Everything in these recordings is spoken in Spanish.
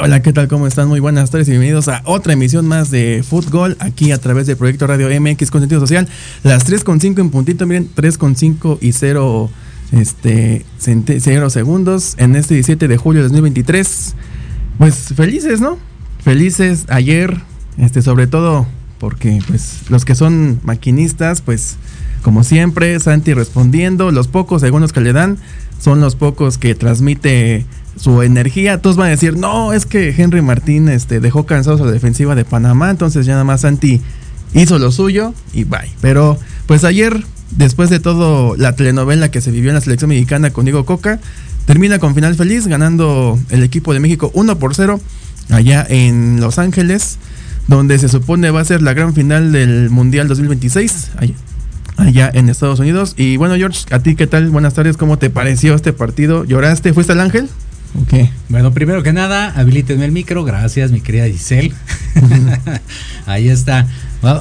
Hola, ¿qué tal? ¿Cómo están? Muy buenas tardes y bienvenidos a otra emisión más de Fútbol aquí a través de Proyecto Radio MX con sentido social. Las 3.5 en puntito, miren, 3.5 y 0, este, 0 segundos en este 17 de julio de 2023. Pues felices, ¿no? Felices ayer, este, sobre todo porque pues los que son maquinistas, pues como siempre, Santi respondiendo, los pocos segundos que le dan son los pocos que transmite su energía. Todos van a decir, no, es que Henry Martín este, dejó cansados a la defensiva de Panamá, entonces ya nada más Santi hizo lo suyo y bye. Pero pues ayer, después de todo la telenovela que se vivió en la selección mexicana con Diego Coca, termina con final feliz, ganando el equipo de México 1 por 0 allá en Los Ángeles, donde se supone va a ser la gran final del Mundial 2026. Allá, en Estados Unidos. Y bueno, George, ¿a ti qué tal? Buenas tardes, ¿cómo te pareció este partido? ¿Lloraste? ¿Fuiste al Ángel? Ok. Bueno, primero que nada, habilítenme el micro. Gracias, mi querida Giselle. Ahí está.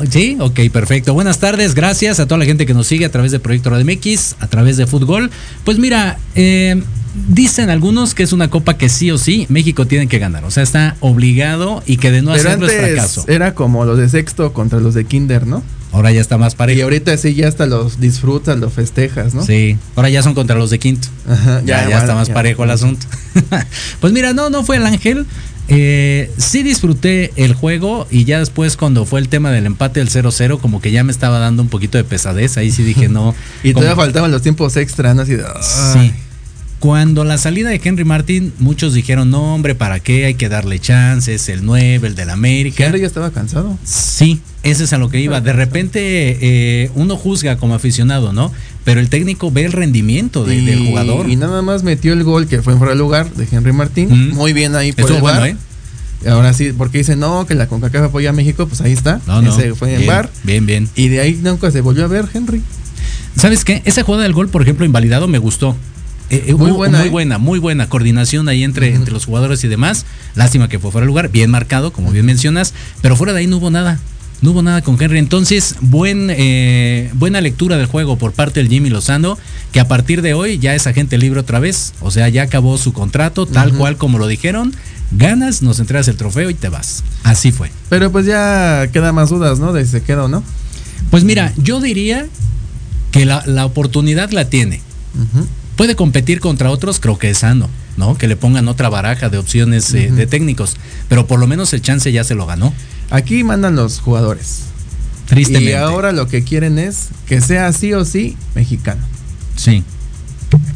Sí, ok, perfecto. Buenas tardes, gracias a toda la gente que nos sigue a través de Proyecto Radio MX, a través de Fútbol. Pues mira, eh, dicen algunos que es una copa que sí o sí México tiene que ganar. O sea, está obligado y que de no Pero hacerlo es fracaso. era como los de sexto contra los de kinder, ¿no? Ahora ya está más Y parejo. ahorita sí ya hasta los disfrutas, los festejas, ¿no? Sí, ahora ya son contra los de quinto. Ajá, Ya, ya, bueno, está más ya. parejo el asunto. pues mira, no, no fue el ángel. Eh, sí disfruté el juego y ya después cuando fue el tema del empate del 0-0 como que ya me estaba dando un poquito de pesadez, ahí sí dije no. Y como- todavía faltaban los tiempos extra, ¿no? Así de, Sí. Cuando la salida de Henry Martin, muchos dijeron, no hombre, ¿para qué? Hay que darle chances, el 9, el del América. Henry ya estaba cansado. Sí, ese es a lo que iba. De repente eh, uno juzga como aficionado, ¿no? Pero el técnico ve el rendimiento de- y, del jugador. Y nada más metió el gol que fue en fuera de lugar de Henry Martín. Mm. Muy bien ahí por Estuvo el bueno. ¿eh? Ahora sí, porque dice no, que la CONCACAF apoya a México, pues ahí está. No, no. Ese fue en bien, VAR. Bien, bien. Y de ahí nunca se volvió a ver Henry. ¿Sabes qué? Esa jugada del gol, por ejemplo, invalidado, me gustó. Eh, eh, Muy buena, muy ¿eh? buena, muy buena coordinación ahí entre, entre los jugadores y demás. Lástima que fue fuera de lugar, bien marcado, como bien mencionas, pero fuera de ahí no hubo nada. No hubo nada con Henry. Entonces, buen, eh, buena lectura del juego por parte del Jimmy Lozano, que a partir de hoy ya es agente libre otra vez. O sea, ya acabó su contrato, tal cual como lo dijeron. Ganas, nos entregas el trofeo y te vas. Así fue. Pero pues ya queda más dudas, ¿no? De si se queda o no. Pues mira, yo diría que la, la oportunidad la tiene. Ujú. Puede competir contra otros, creo que es sano, ¿no? Que le pongan otra baraja de opciones eh, de técnicos, pero por lo menos el chance ya se lo ganó, Aquí mandan los jugadores. tristemente. Y ahora lo que quieren es que sea sí o sí mexicano. sí.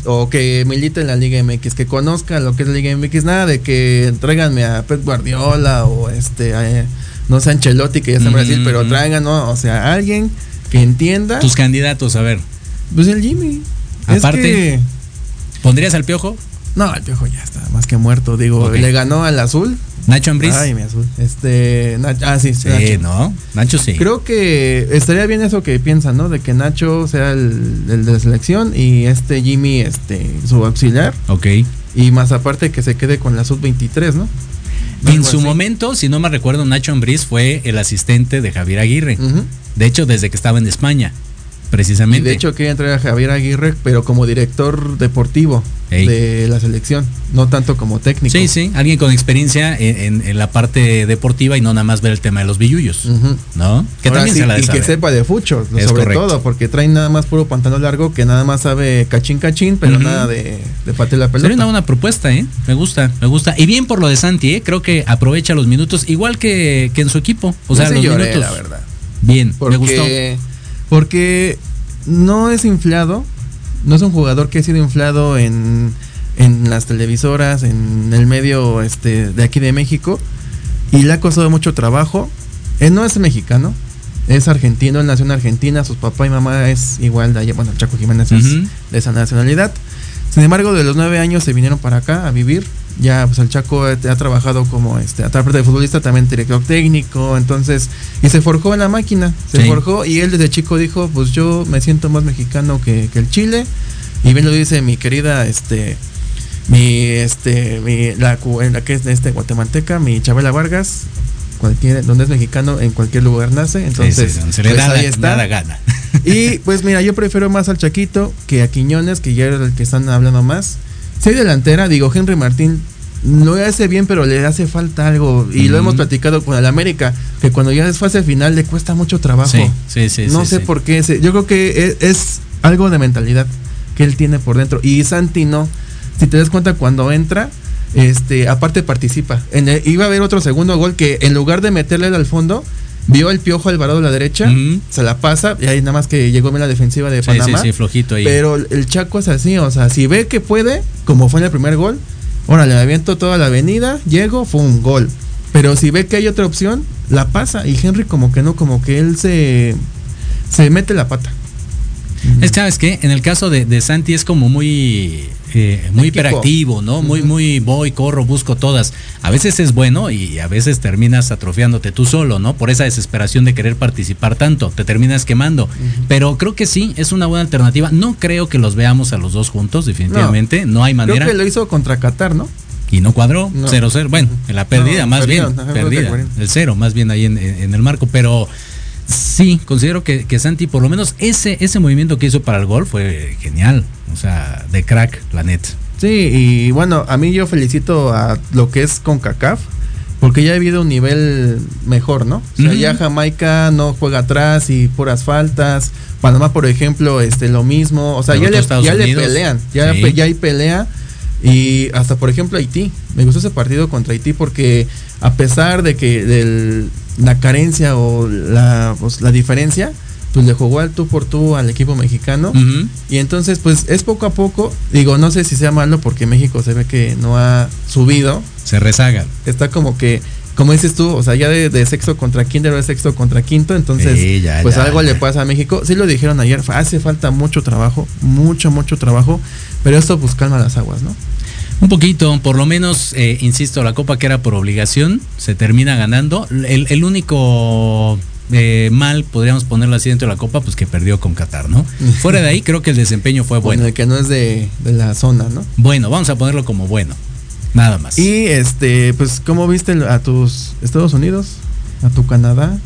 O que milite en la Liga MX, que conozca lo que es la Liga MX. Nada de que tráiganme a Pep Guardiola o este, a, no sé, Ancelotti, que ya está en Brasil, pero traigan, ¿no? O sea, alguien que entienda. Tus candidatos, a ver, Pues el Jimmy. Aparte- que- ¿pondrías al piojo? no, el piojo ya está más que muerto. Digo, le ganó al azul. Nacho Ambriz. Ay, mi azul. Este. Nach- ah, sí, sí, Nacho. ¿no? Nacho sí. Creo que estaría bien eso que piensan, ¿no? De que Nacho sea el, el de la selección y este Jimmy, este, su auxiliar. Ok. Y más aparte que se quede con la sub-23, ¿no? En su así. momento, si no me recuerdo, Nacho Ambriz fue el asistente de Javier Aguirre. De hecho, desde que estaba en España, Y precisamente. de hecho quería entrar a Javier Aguirre, pero como director deportivo Ey. de la selección, no tanto como técnico. Sí, sí, alguien con experiencia en, en- en la parte deportiva y no nada más ver el tema de los billullos, Ujú. ¿no? Que Ahora también sí, se la de y que sepa de fucho, Es sobre correcto. todo, porque traen nada más puro pantalón largo que nada más sabe cachín cachín, pero Ujú. nada de, de patear la pelota. Sería una buena propuesta, ¿eh? Me gusta, me gusta. Y bien por lo de Santi, ¿eh? Creo que aprovecha los minutos, igual que, que en su equipo. O sea, sí los lloré, minutos. la verdad. Bien, Porque, me gustó. Porque no es inflado, no es un jugador que ha sido inflado en, en las televisoras, en el medio este, de aquí de México, y le ha costado mucho trabajo. Él no es mexicano, es argentino, él nació en Argentina, sus papá y mamá es igual de allá, bueno, el Chaco Jiménez es de esa nacionalidad. Sin embargo, de los nueve años se vinieron para acá a vivir. Ya, pues el Chaco ha, ha trabajado como, este, aparte de futbolista, también director técnico, entonces, y se forjó en la máquina, se Sí. forjó y él desde chico dijo, pues yo me siento más mexicano que, que el Chile, y bien lo dice mi querida, este, mi, este, mi, la, que es de este guatemalteca, mi Chabela Vargas, cualquier, donde es mexicano, en cualquier lugar nace, entonces, Sí, sí, pues, ahí está. nada gana. Y pues mira, yo prefiero más al Chaquito que a Quiñones, que ya era el que están hablando más. Si hay delantera, digo, Henry Martín lo hace bien, pero le hace falta algo. Y lo hemos platicado con el América, que cuando ya es fase final le cuesta mucho trabajo. Sí, sí, sí. no sí, sé sí. por qué. yo creo que es, es algo de mentalidad que él tiene por dentro. Y Santi no. Si te das cuenta, cuando entra, este, aparte participa. En el- iba a haber otro segundo gol que en lugar de meterle al fondo, vio el piojo Alvarado a la derecha, se la pasa, y ahí nada más que llegó bien la defensiva de Sí, sí, Panamá. sí, flojito ahí. Pero el Chaco es así, o sea, si ve que puede, como fue en el primer gol, órale, le aviento toda la avenida, llego, fue un gol. Pero si ve que hay otra opción, la pasa. Y Henry como que no, como que él se, se mete la pata. Es que, ¿sabes qué? En el caso de, de Santi es como muy, muy hiperactivo, ¿no? Muy, muy voy, corro, busco todas. A veces es bueno y a veces terminas atrofiándote tú solo, ¿no? Por esa desesperación de querer participar tanto, te terminas quemando. Pero creo que sí, es una buena alternativa. No creo que los veamos a los dos juntos, definitivamente. No, hay manera. Creo que lo hizo contra Qatar, ¿no? y no cuadró, 0-0. Bueno, en la pérdida, más bien, perdida, el cero, más bien ahí en, el marco, pero sí, considero que, que, Santi, por lo menos ese, ese movimiento que hizo para el gol fue genial, o sea, de crack, la net. Sí, y bueno, a mí yo felicito a lo que es con CACAF, porque ya ha habido un nivel mejor, ¿no? O sea, ya Jamaica no juega atrás y puras faltas. Panamá, por ejemplo, este lo mismo. O sea, ya, le, ya le, pelean, ya, ya hay pelea y hasta, por ejemplo, Haití. Me gustó ese partido contra Haití porque a pesar de que del, la carencia o la, pues, la diferencia, pues le jugó al tú por tú al equipo mexicano. Y entonces, pues es poco a poco. Digo, no sé si sea malo porque México se ve que no ha subido. Se rezaga. Está como que como dices tú, o sea, ya de, sexto contra kinder o de sexto contra quinto, entonces, pues algo le pasa a México. Sí lo dijeron ayer, hace falta mucho trabajo, mucho, mucho trabajo, pero esto pues calma las aguas, ¿no? Un poquito, por lo menos, eh, insisto, la copa que era por obligación se termina ganando. El, único eh, mal, podríamos ponerlo así dentro de la copa, pues que perdió con Qatar, ¿no? Fuera de ahí, creo que el desempeño fue bueno. Bueno, que no es de, de la zona, ¿no? Bueno, vamos a ponerlo como bueno. Nada más. Y este, pues, ¿cómo viste a tus Estados Unidos? ¿A tu Canadá?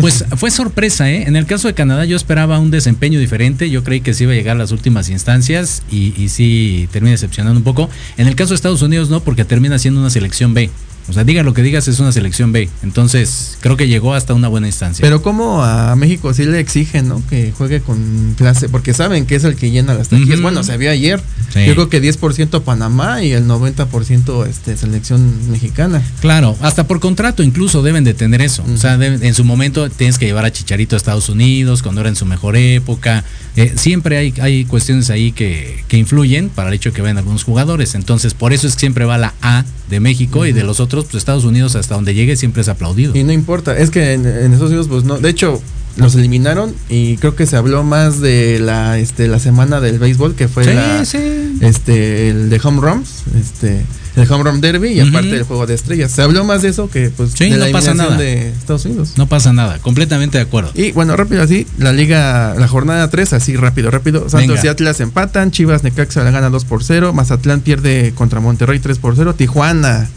Pues fue sorpresa, ¿eh? En el caso de Canadá yo esperaba un desempeño diferente, yo creí que se iba a llegar a las últimas instancias y, y sí termina decepcionando un poco. En el caso de Estados Unidos no, porque termina siendo una selección B. O sea, diga lo que digas, es una selección B. Entonces, creo que llegó hasta una buena instancia. Pero como a México sí le exigen, ¿no? Que juegue con clase, porque saben que es el que llena las taquillas. Bueno, se vio ayer. Yo creo que 10% Panamá y el 90% este, selección mexicana. Claro, hasta por contrato incluso deben de tener eso. O sea, en su momento tienes que llevar a Chicharito a Estados Unidos cuando era en su mejor época. Eh, siempre hay, hay cuestiones ahí que, que influyen para el hecho de que vayan algunos jugadores. Entonces, por eso es que siempre va la A de México y de los otros, pues Estados Unidos hasta donde llegue siempre es aplaudido. Y no importa, es que en, Estados Unidos, pues no, de hecho, los eliminaron y creo que se habló más de la este la semana del béisbol que fue la, este el de home runs este el home run derby y aparte del juego de estrellas. Se habló más de eso que pues de la no pasa nada. de Estados Unidos. No pasa nada completamente de acuerdo. Y bueno rápido así la liga la jornada 3 así rápido rápido. Santos y Atlas empatan Chivas Necaxa la gana 2 por 0 Mazatlán pierde contra Monterrey 3 por 0 Tijuana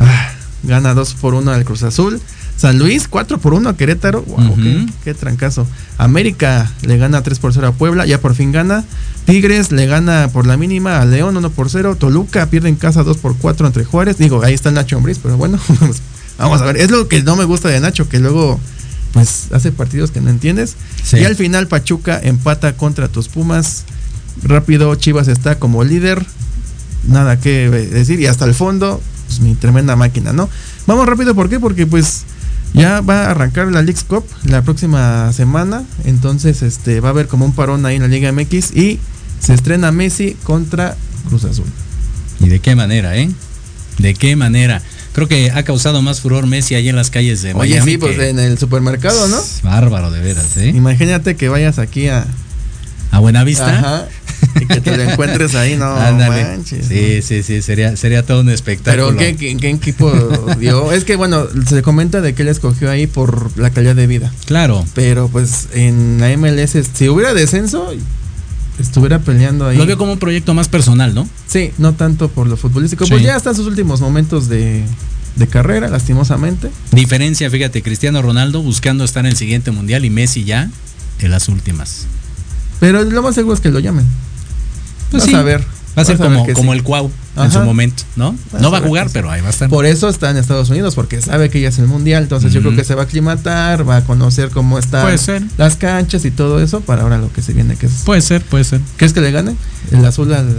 ah, gana 2 por 1 al Cruz Azul San Luis 4 por 1 a Querétaro. Wow, qué, trancazo. América le gana 3 por 0 a Puebla, ya por fin gana. Tigres le gana por la mínima a León 1 por 0. Toluca pierde en casa 2 por 4 entre Juárez. Digo, ahí está Nacho Ambriz, pero bueno, vamos a ver. Es lo que no me gusta de Nacho, que luego pues hace partidos que no entiendes. Y al final Pachuca empata contra tus Pumas. Rápido, Chivas está como líder. Nada que decir. Y hasta el fondo, pues mi tremenda máquina, ¿no? Vamos rápido, ¿por qué? Porque pues ya va a arrancar la League Cup la próxima semana, entonces este va a haber como un parón ahí en la Liga MX y se estrena Messi contra Cruz Azul. ¿Y de qué manera, eh? ¿De qué manera? Creo que ha causado más furor Messi ahí en las calles de Oye, sí, pues en el supermercado, ¿no? Bárbaro, de veras, ¿eh? Imagínate que vayas aquí a... A Buenavista. Ajá y que te lo encuentres ahí, no manches. Sí, sí, sí, sería, sería todo un espectáculo. Pero ¿qué, qué, equipo dio? Es que bueno, se comenta de que él escogió ahí por la calidad de vida. Claro. Pero pues en la MLS, si hubiera descenso, estuviera peleando ahí. Lo veo como un proyecto más personal, ¿no? Sí, no tanto por lo futbolístico. Pues ya está en sus últimos momentos de, de carrera, lastimosamente. Diferencia, fíjate, Cristiano Ronaldo buscando estar en el siguiente mundial y Messi ya en las últimas. Pero lo más seguro es que lo llamen. Pues a ver. Va a ser como, como el Cuau en su momento, ¿no? no va a jugar, pero ahí va a estar. Por eso está en Estados Unidos, porque sabe que ya es el mundial, entonces yo creo que se va a aclimatar, va a conocer cómo están las canchas y todo eso para ahora lo que se viene, que es. Puede ser, puede ser. ¿Crees que le gane? El azul al.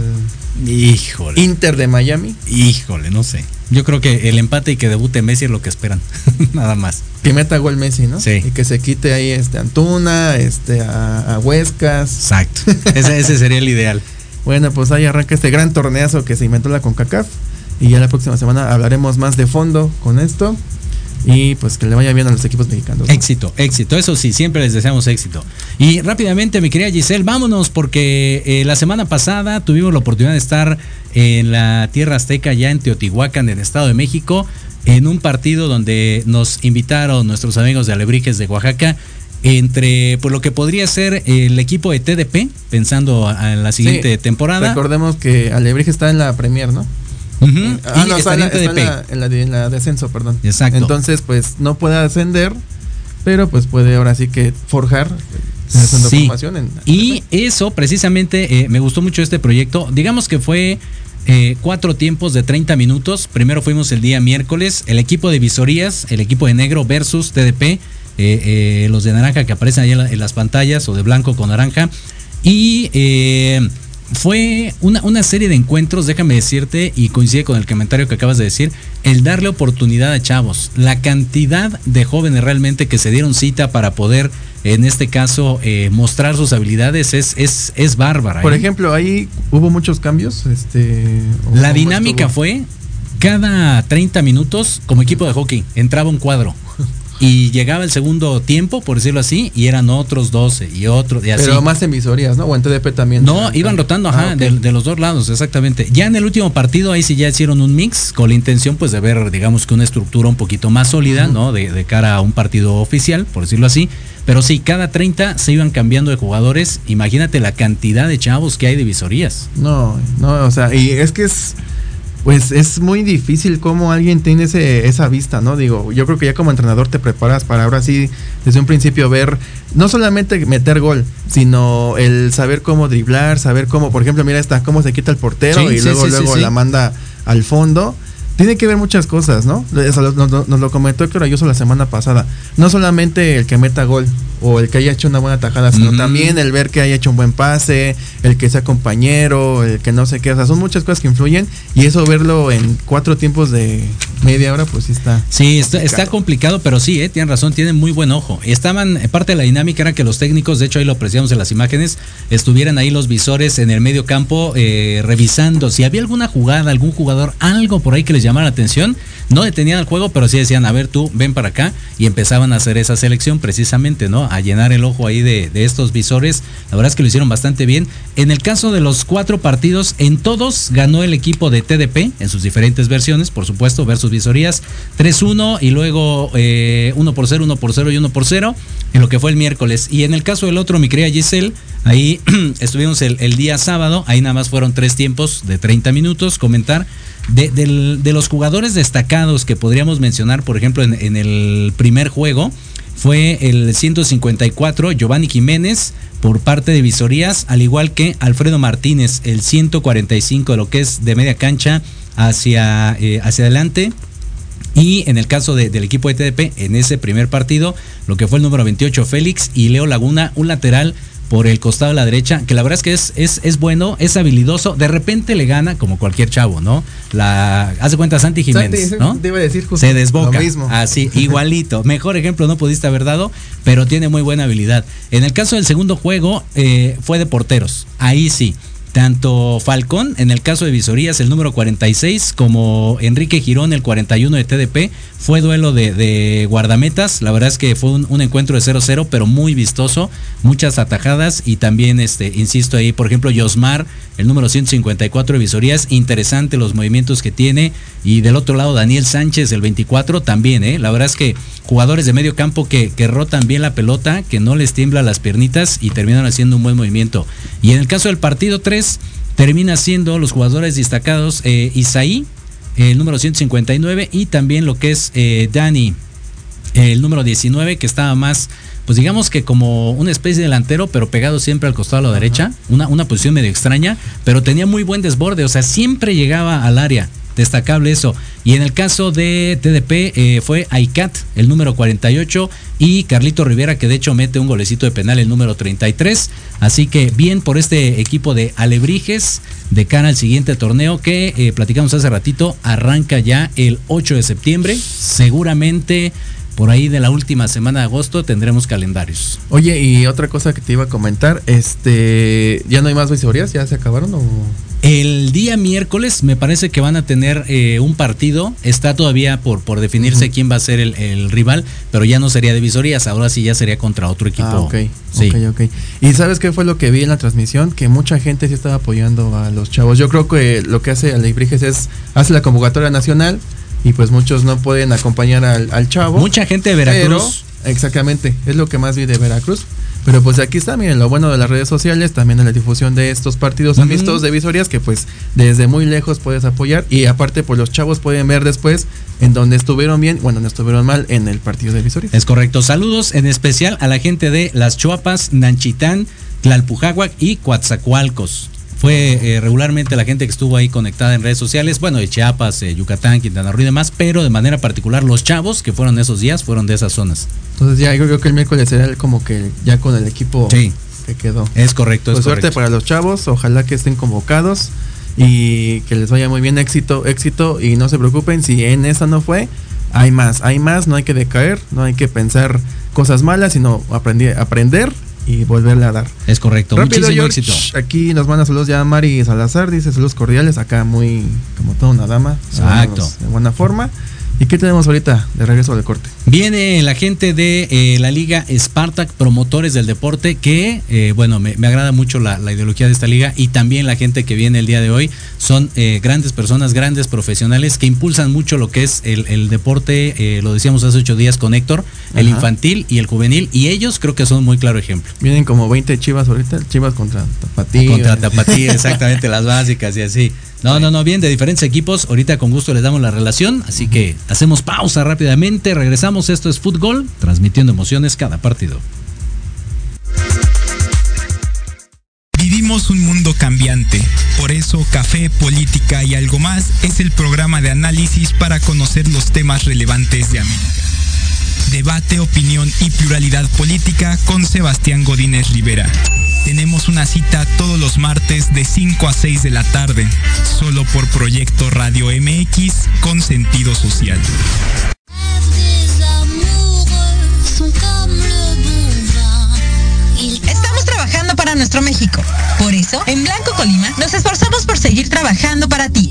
Híjole. Inter de Miami. Híjole, no sé. Yo creo que el empate y que debute Messi es lo que esperan. Nada más. Que meta gol Messi, ¿no? Sí. Y que se quite ahí este Antuna, este a, a Huescas. Exacto. ese, ese sería el ideal. Bueno, pues ahí arranca este gran torneazo que se inventó la CONCACAF. Y ya la próxima semana hablaremos más de fondo con esto. Y pues que le vaya bien a los equipos mexicanos. Éxito, éxito. Eso sí, siempre les deseamos éxito. Y rápidamente, mi querida Giselle, vámonos porque eh, la semana pasada tuvimos la oportunidad de estar en la Tierra Azteca, ya en Teotihuacán, en el Estado de México, en un partido donde nos invitaron nuestros amigos de Alebrijes de Oaxaca entre pues lo que podría ser el equipo de TDP, pensando en la siguiente temporada. Recordemos que Alebrije está en la Premier, ¿no? ah, no, está, en, la, de, la, descenso, perdón. Exacto. Entonces, pues no puede ascender, pero pues puede ahora sí que forjar sí. y eso precisamente eh, me gustó mucho este proyecto. Digamos que fue eh, cuatro tiempos de 30 minutos. Primero fuimos el día miércoles, el equipo de visorías, el equipo de negro versus TDP, eh, los de naranja que aparecen ahí en, las pantallas o de blanco con naranja. Y fue una, una, serie de encuentros, déjame decirte, y coincide con el comentario que acabas de decir, el darle oportunidad a chavos. La cantidad de jóvenes realmente que se dieron cita para poder en este caso, eh, mostrar sus habilidades es, es, es bárbara. Por ¿eh? ejemplo, ahí hubo muchos cambios. Este, La dinámica fue cada 30 minutos, como equipo de hockey, entraba un cuadro. Y llegaba el segundo tiempo, por decirlo así, y eran otros 12 y otros y así. Pero más emisorías, ¿no? O en TDP también. No, iban rotando, ajá, ah, de, los dos lados, exactamente. Ya en el último partido, ahí sí ya hicieron un mix con la intención, pues, de ver, digamos, que una estructura un poquito más sólida, ¿no? De, de cara a un partido oficial, por decirlo así. Pero sí, cada 30 se iban cambiando de jugadores. Imagínate la cantidad de chavos que hay de visorías. No, no, o sea, y es que es pues es muy difícil cómo alguien tiene ese, esa vista, ¿no? Digo, yo creo que ya como entrenador te preparas para ahora sí, desde un principio ver, no solamente meter gol, sino el saber cómo driblar, saber cómo, por ejemplo, mira esta, cómo se quita el portero y luego, luego la manda al fondo tiene que ver muchas cosas, ¿no? Nos, lo comentó Héctor Ayuso la semana pasada. No solamente el que meta gol o el que haya hecho una buena tajada, sino también el ver que haya hecho un buen pase, el que sea compañero, el que no sé qué. O sea, son muchas cosas que influyen y eso verlo en cuatro tiempos de media hora, pues sí está. Sí, está, complicado, pero sí, eh, tienen razón, tienen muy buen ojo. Estaban, eh, parte de la dinámica era que los técnicos, de hecho ahí lo apreciamos en las imágenes, estuvieran ahí los visores en el medio campo eh, revisando si había alguna jugada, algún jugador, algo por ahí que les llamara la atención. No detenían el juego, pero sí decían, a ver tú, ven para acá. Y empezaban a hacer esa selección precisamente, ¿no? A llenar el ojo ahí de, estos visores. La verdad es que lo hicieron bastante bien. En el caso de los cuatro partidos, en todos ganó el equipo de TDP, en sus diferentes versiones, por supuesto, versus visorías. 3-1 y luego 1 eh, por 0, 1 por 0 y 1 por 0, en lo que fue el miércoles. Y en el caso del otro, mi querida Giselle, ahí estuvimos el, el día sábado, ahí nada más fueron tres tiempos de 30 minutos, comentar de, los jugadores destacados que podríamos mencionar, por ejemplo, en, el primer juego, fue el 154 Giovanni Jiménez por parte de Visorías, al igual que Alfredo Martínez, el 145 de lo que es de media cancha hacia, eh, hacia adelante. Y en el caso del equipo de TDP, en ese primer partido, lo que fue el número 28 Félix y Leo Laguna, un lateral por el costado de la derecha, que la verdad es que es, es, es bueno, es habilidoso, de repente le gana como cualquier chavo, ¿no? La hace cuenta Santi Jiménez, ¿no? decir Se desboca. Así, igualito. Mejor ejemplo no pudiste haber dado, pero tiene muy buena habilidad. En el caso del segundo juego, eh, fue de porteros. Ahí sí. Tanto Falcón, en el caso de Visorías, el número 46, como Enrique Girón, el 41 de TDP, fue duelo de, guardametas. La verdad es que fue un, encuentro de 0-0, pero muy vistoso, muchas atajadas y también, este, insisto ahí, por ejemplo, Yosmar, el número 154 de Visorías, interesante los movimientos que tiene. Y del otro lado, Daniel Sánchez, el 24, también, ¿eh? La verdad es que jugadores de medio campo que, que rotan bien la pelota, que no les tiembla las piernitas y terminan haciendo un buen movimiento. Y en el caso del partido 3, termina siendo los jugadores destacados eh, Isaí, el número 159, y también lo que es eh, Dani, el número 19, que estaba más, pues digamos que como una especie de delantero, pero pegado siempre al costado a la derecha, una, una posición medio extraña, pero tenía muy buen desborde, o sea, siempre llegaba al área destacable eso. Y en el caso de TDP eh, fue Aicat, el número 48, y Carlito Rivera, que de hecho mete un golecito de penal, el número 33. Así que bien por este equipo de Alebrijes de cara al siguiente torneo que eh, platicamos hace ratito, arranca ya el 8 de septiembre. Seguramente por ahí de la última semana de agosto tendremos calendarios. Oye, y otra cosa que te iba a comentar, este, ¿ya no hay más visorías? ¿Ya se acabaron o...? El día miércoles me parece que van a tener eh, un partido. Está todavía por, por definirse quién va a ser el, rival, pero ya no sería de visorías. Ahora sí ya sería contra otro equipo. Ah, ok. Sí. ok, ¿Y sabes qué fue lo que vi en la transmisión? Que mucha gente sí estaba apoyando a los chavos. Yo creo que lo que hace Alebrijes es hace la convocatoria nacional y pues muchos no pueden acompañar al, chavo. Mucha gente de Veracruz. exactamente, es lo que más vi de Veracruz Pero pues aquí está, miren, lo bueno de las redes sociales, también en la difusión de estos partidos amistos de visorías que pues desde muy lejos puedes apoyar y aparte pues los chavos pueden ver después en donde estuvieron bien o en donde estuvieron mal en el partido de visorías. Es correcto. Saludos en especial a la gente de Las Chuapas, Nanchitán, Tlalpujahuac y Coatzacoalcos fue eh, regularmente la gente que estuvo ahí conectada en redes sociales, bueno, de Chiapas, eh, Yucatán, Quintana Roo y demás, pero de manera particular los chavos que fueron esos días fueron de esas zonas. Entonces ya yo creo que el miércoles será como que ya con el equipo que quedó. Es correcto. Pues suerte para los chavos, ojalá que estén convocados y que les vaya muy bien, éxito, éxito y no se preocupen si en esa no fue, hay más, hay más, no hay que decaer, no hay que pensar cosas malas, sino aprender, aprender y volverle a dar. Es correcto. Rápido, Muchísimo éxito. Aquí nos manda saludos ya Mari Salazar, dice saludos cordiales, acá muy como toda una dama. Exacto. De buena forma. ¿Y qué tenemos ahorita de regreso del corte? Viene la gente de eh, la liga Spartak, promotores del deporte, que, eh, bueno, me, agrada mucho la, ideología de esta liga y también la gente que viene el día de hoy. Son eh, grandes personas, grandes profesionales que impulsan mucho lo que es el, deporte, lo decíamos hace ocho días con Héctor, el infantil y el juvenil, y ellos creo que son muy claro ejemplo. Vienen como 20 chivas ahorita, chivas contra Tapatí. Contra Tapatí, exactamente, las básicas y así. No, no, no, bien, de diferentes equipos. Ahorita con gusto les damos la relación. Así que hacemos pausa rápidamente. Regresamos. Esto es Fútbol, transmitiendo emociones cada partido. Vivimos un mundo cambiante. Por eso Café, Política y algo más es el programa de análisis para conocer los temas relevantes de América. Debate, opinión y pluralidad política con Sebastián Godínez Rivera tenemos una cita todos los martes de 5 a 6 de la tarde, solo por Proyecto Radio MX con sentido social. Estamos trabajando para nuestro México. Por eso, en Blanco Colima, nos esforzamos por seguir trabajando para ti.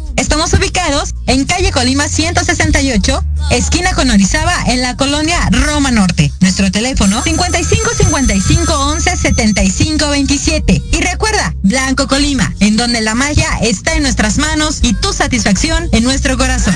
Estamos ubicados en calle Colima 168, esquina con Orizaba, en la colonia Roma Norte. Nuestro teléfono 55 55 11 75 27. Y recuerda, Blanco Colima, en donde la magia está en nuestras manos y tu satisfacción en nuestro corazón.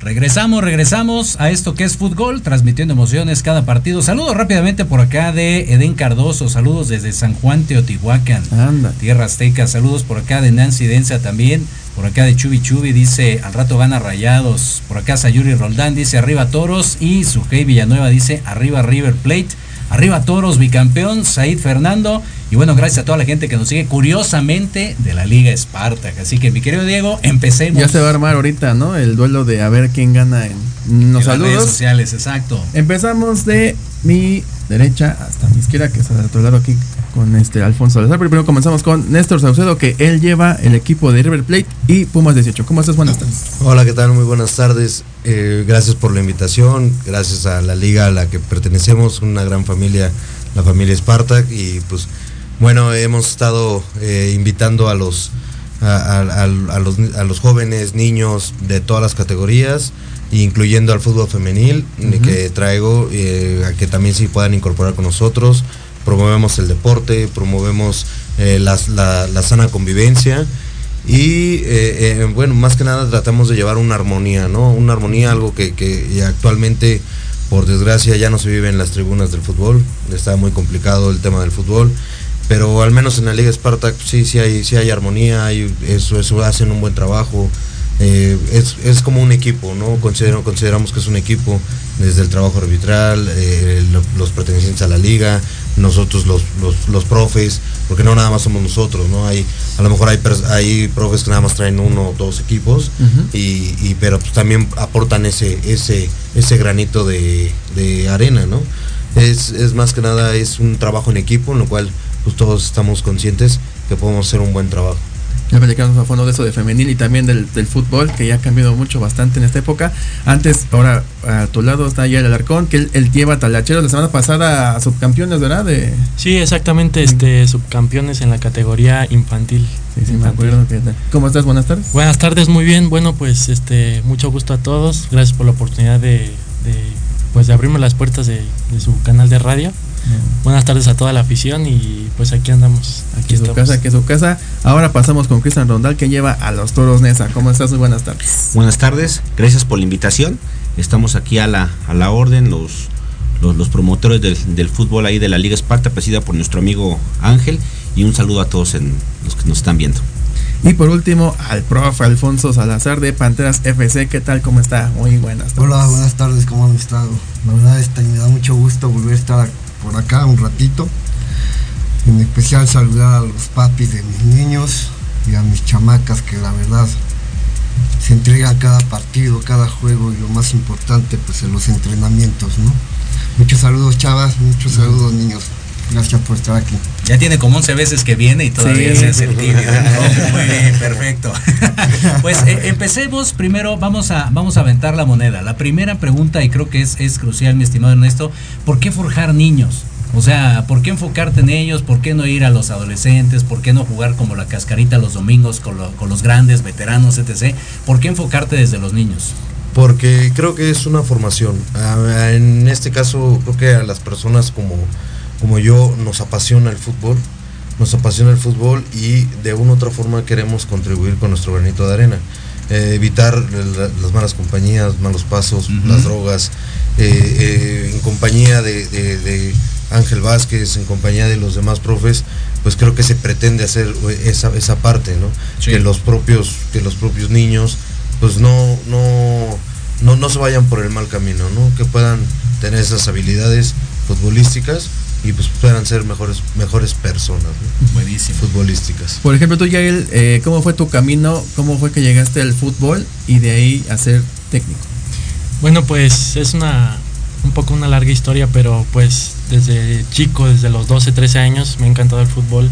Regresamos, regresamos a esto que es fútbol, transmitiendo emociones cada partido. Saludos rápidamente por acá de Eden Cardoso, saludos desde San Juan Teotihuacán, Anda. Tierra Azteca, saludos por acá de Nancy Densa también, por acá de Chubi Chubi dice al rato gana rayados, por acá Sayuri Roldán dice arriba Toros y Sujei Villanueva dice arriba River Plate. Arriba Toros, bicampeón, Said Fernando. Y bueno, gracias a toda la gente que nos sigue curiosamente de la Liga Spartak. Así que mi querido Diego, empecemos. Ya se va a armar ahorita, ¿no? El duelo de a ver quién gana en los en redes sociales, exacto. Empezamos de mi derecha hasta mi izquierda, que está de otro lado aquí con este Alfonso Salazar. Primero comenzamos con Néstor Saucedo, que él lleva el equipo de River Plate y Pumas 18. ¿Cómo estás? Buenas tardes. Hola, ¿qué tal? Muy buenas tardes. Eh, gracias por la invitación, gracias a la liga a la que pertenecemos, una gran familia, la familia Spartak. Y pues, bueno, hemos estado eh, invitando a los, a, los, a los jóvenes, niños de todas las categorías incluyendo al fútbol femenil que traigo, eh, a que también se puedan incorporar con nosotros promovemos el deporte, promovemos eh, la, sana convivencia y eh, bueno, más que nada tratamos de llevar una armonía, ¿no? Una armonía, algo que, actualmente, por desgracia, ya no se vive en las tribunas del fútbol, está muy complicado el tema del fútbol, pero al menos en la Liga Spartak sí, sí hay, sí hay armonía, hay, eso, eso hacen un buen trabajo. Es, como un equipo, ¿no? consideramos que es un equipo desde el trabajo arbitral, los pertenecientes a la liga, nosotros los, los, profes, porque no nada más somos nosotros, ¿no? Hay, a lo mejor hay, hay profes que nada más traen uno o dos equipos, y, pero pues también aportan ese, ese, ese granito de, arena, ¿no? Es, es, más que nada es un trabajo en equipo, en lo cual pues todos estamos conscientes que podemos hacer un buen trabajo. Ya platicamos a fondo de eso de femenil y también del, fútbol, que ya ha cambiado mucho bastante en esta época. Antes, ahora a tu lado está ya el Alarcón, que él, lleva talacheros la semana pasada a subcampeones, ¿verdad? De... Sí, exactamente, este subcampeones en la categoría infantil. Sí, sí, me acuerdo. ¿Cómo estás? Buenas tardes. Buenas tardes, muy bien. Bueno, pues este mucho gusto a todos. Gracias por la oportunidad de, pues de abrirme las puertas de su canal de radio. Buenas tardes a toda la afición y pues aquí andamos. Aquí, es su casa, aquí es su casa. Ahora pasamos con Cristian Rondal que lleva a los toros Nesa. ¿Cómo estás? Muy buenas tardes. Buenas tardes, gracias por la invitación. Estamos aquí a la, a la orden, los, los, promotores del, fútbol ahí de la Liga Esparta, presidida por nuestro amigo Ángel. Y un saludo a todos en, los que nos están viendo. Y por último, al profe Alfonso Salazar de Panteras FC. ¿Qué tal? ¿Cómo está? Muy buenas tardes. Hola, buenas tardes. ¿Cómo han estado? La verdad, está, me da mucho gusto volver a estar por acá un ratito. En especial saludar a los papis de mis niños y a mis chamacas que la verdad se entregan cada partido, cada juego y lo más importante pues en los entrenamientos, ¿no? Muchos saludos chavas, muchos saludos niños. Gracias por estar aquí. Ya tiene como 11 veces que viene y todavía se hace el Muy bien, perfecto. pues eh, empecemos primero, vamos a, vamos a aventar la moneda. La primera pregunta, y creo que es, es crucial, mi estimado Ernesto, ¿por qué forjar niños? O sea, ¿por qué enfocarte en ellos? ¿Por qué no ir a los adolescentes? ¿Por qué no jugar como la cascarita los domingos con, con los grandes, veteranos, etc.? ¿Por qué enfocarte desde los niños? Porque creo que es una formación. Ah, en este caso, creo que a las personas como como yo nos apasiona el fútbol, nos apasiona el fútbol y de una u otra forma queremos contribuir con nuestro granito de arena. Eh, evitar las malas compañías, malos pasos, las drogas, eh, eh, en compañía de, Ángel Vázquez, en compañía de los demás profes, pues creo que se pretende hacer esa, esa parte, ¿no? Que los propios, que los propios niños, pues no, no, no, no se vayan por el mal camino, ¿no? Que puedan tener esas habilidades futbolísticas y pues puedan ser mejores, mejores personas, Buenísimo. Futbolísticas. Por ejemplo, tú, Yael, eh, ¿cómo fue tu camino? ¿Cómo fue que llegaste al fútbol y de ahí a ser técnico? Bueno, pues es una un poco una larga historia, pero pues desde chico, desde los 12, 13 años, me ha encantado el fútbol.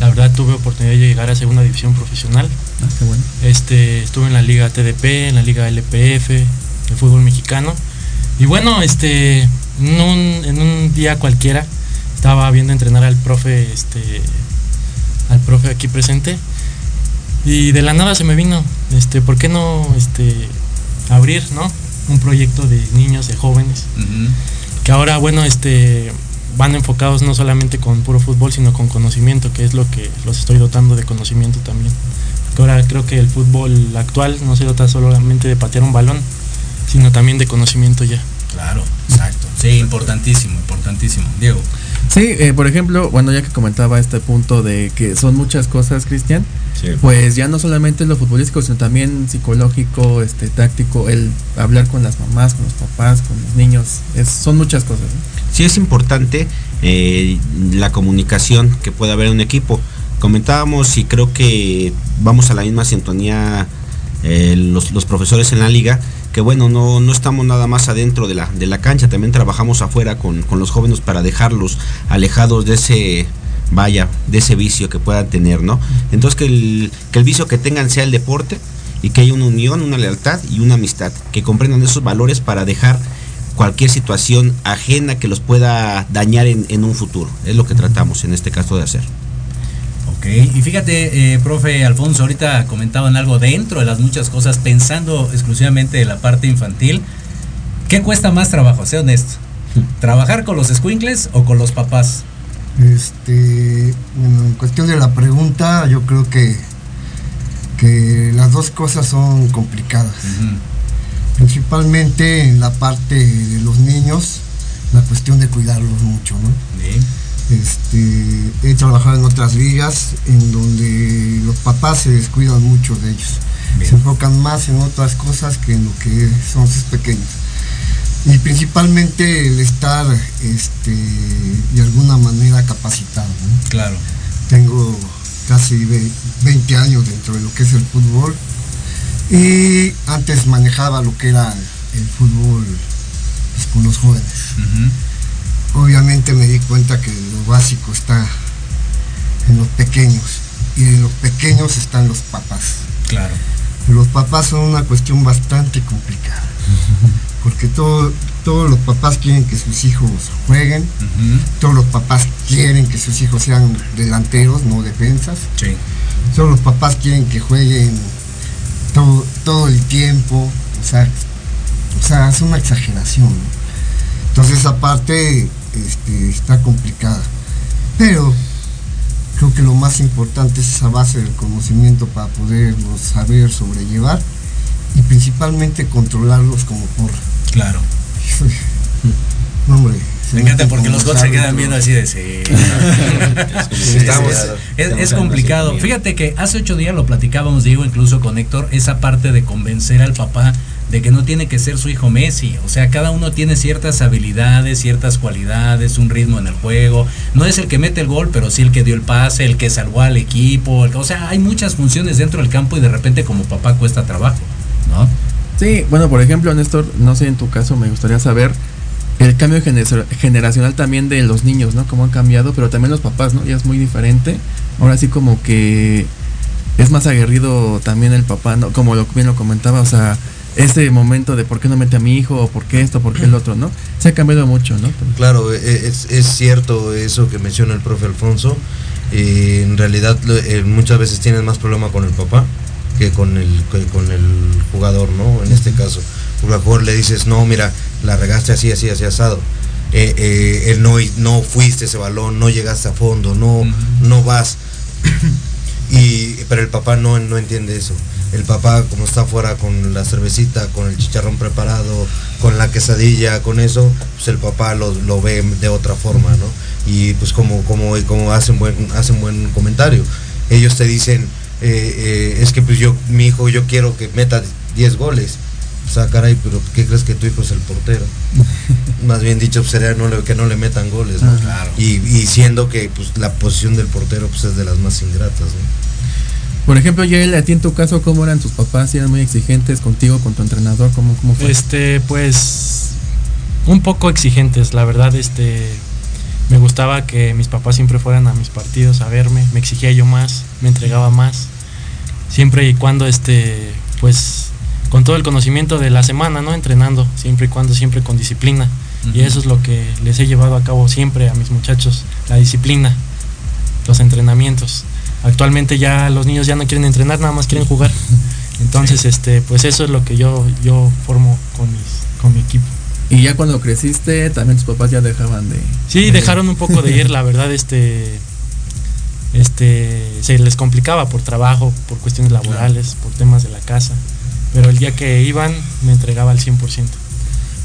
La verdad tuve oportunidad de llegar a segunda división profesional. Ah, qué bueno. Este, estuve en la liga TDP, en la liga LPF, el fútbol mexicano. Y bueno, este, en un, en un día cualquiera, estaba viendo entrenar al profe, este, al profe aquí presente. Y de la nada se me vino, este, ¿por qué no este, abrir, ¿no? Un proyecto de niños, de jóvenes. Que ahora, bueno, este, van enfocados no solamente con puro fútbol, sino con conocimiento, que es lo que los estoy dotando de conocimiento también. ahora creo que el fútbol actual no se dota solamente de patear un balón, sino también de conocimiento ya. Claro, exacto. Sí, importantísimo, importantísimo. Diego. Sí, eh, por ejemplo, bueno, ya que comentaba este punto de que son muchas cosas, Cristian, pues ya no solamente lo futbolístico, sino también psicológico, este, táctico, el hablar con las mamás, con los papás, con los niños, es, son muchas cosas. Sí es importante eh, la comunicación que pueda haber en un equipo. Comentábamos y creo que vamos a la misma sintonía eh, los, los profesores en la liga, que bueno, no, no estamos nada más adentro de la, de la cancha, también trabajamos afuera con, con los jóvenes para dejarlos alejados de ese vaya, de ese vicio que puedan tener, ¿no? Entonces que el, que el vicio que tengan sea el deporte y que haya una unión, una lealtad y una amistad, que comprendan esos valores para dejar cualquier situación ajena que los pueda dañar en, en un futuro. Es lo que tratamos en este caso de hacer. Ok, y fíjate, eh, profe Alfonso, ahorita comentaban algo dentro de las muchas cosas, pensando exclusivamente en la parte infantil. ¿Qué cuesta más trabajo? Sea honesto. ¿Trabajar con los squinkles o con los papás? Este, bueno, en cuestión de la pregunta, yo creo que, que las dos cosas son complicadas. Principalmente en la parte de los niños, la cuestión de cuidarlos mucho, ¿no? Este, he trabajado en otras ligas en donde los papás se descuidan mucho de ellos. Se enfocan más en otras cosas que en lo que son sus pequeños. Y principalmente el estar este, de alguna manera capacitado. Claro. Tengo casi 20 años dentro de lo que es el fútbol y antes manejaba lo que era el fútbol pues, con los jóvenes. Obviamente me di cuenta que lo básico está en los pequeños y en los pequeños están los papás. Claro. Los papás son una cuestión bastante complicada porque todo, todos los papás quieren que sus hijos jueguen, todos los papás quieren que sus hijos sean delanteros, no defensas. Todos los papás quieren que jueguen todo, todo el tiempo, o sea, o sea, es una exageración. Entonces esa parte este, está complicada. Pero creo que lo más importante es esa base del conocimiento para poderlos saber sobrellevar y principalmente controlarlos como por Claro. No, hombre. Me encanta porque los gols se quedan viendo así de sí. es, complicado. Fíjate que hace ocho días lo platicábamos, digo, incluso con Héctor, esa parte de convencer al papá de que no tiene que ser su hijo Messi. O sea, cada uno tiene ciertas habilidades, ciertas cualidades, un ritmo en el juego. No es el que mete el gol, pero sí el que dio el pase, el que salvó al equipo. o sea, hay muchas funciones dentro del campo y de repente como papá cuesta trabajo, ¿no? Sí, bueno, por ejemplo, Néstor, no sé en tu caso, me gustaría saber el cambio generacional también de los niños, ¿no? Cómo han cambiado, pero también los papás, ¿no? Ya es muy diferente. Ahora sí como que es más aguerrido también el papá, ¿no? Como lo, bien lo comentaba, o sea, ese momento de por qué no mete a mi hijo, o por qué esto, por qué el otro, ¿no? Se ha cambiado mucho, ¿no? Claro, e, es, es cierto eso que menciona el profe Alfonso. Y en realidad eh, muchas veces tienes más problema con el papá que con el, con el jugador, ¿no? En este caso. Porque al jugador le dices, no, mira, la regaste así, así, así asado. Eh, eh, no, no fuiste ese balón, no llegaste a fondo, no, no vas. Y, pero el papá no, no entiende eso. El papá, como está afuera con la cervecita, con el chicharrón preparado, con la quesadilla, con eso, pues el papá lo, lo ve de otra forma, ¿no? Y pues como, como, como hacen, buen, hacen buen comentario. Ellos te dicen, eh, eh, es que pues yo, mi hijo, yo quiero que meta 10 goles. O sea, caray, pero ¿qué crees que tu hijo es el portero? Más bien dicho, pues, sería no le, que no le metan goles, ¿no? y, siendo que pues, la posición del portero pues, es de las más ingratas, Por ejemplo, Yael, a ti en tu caso, ¿cómo eran tus papás? ¿Eran muy exigentes contigo, con tu entrenador? ¿Cómo, cómo fue? Este, pues, un poco exigentes, la verdad, este, me gustaba que mis papás siempre fueran a mis partidos a verme, me exigía yo más, me entregaba más, siempre y cuando este, pues con todo el conocimiento de la semana, ¿no? Entrenando, siempre y cuando, siempre con disciplina. Y eso es lo que les he llevado a cabo siempre a mis muchachos, la disciplina, los entrenamientos. Actualmente ya los niños ya no quieren entrenar, nada más quieren jugar. Entonces, este, pues eso es lo que yo, yo formo con mis, con mi equipo. Y ya cuando creciste, también tus papás ya dejaban de. Sí, dejaron un poco de ir, la verdad, este. Este. Se les complicaba por trabajo, por cuestiones laborales, por temas de la casa. Pero el día que iban, me entregaba al 100%.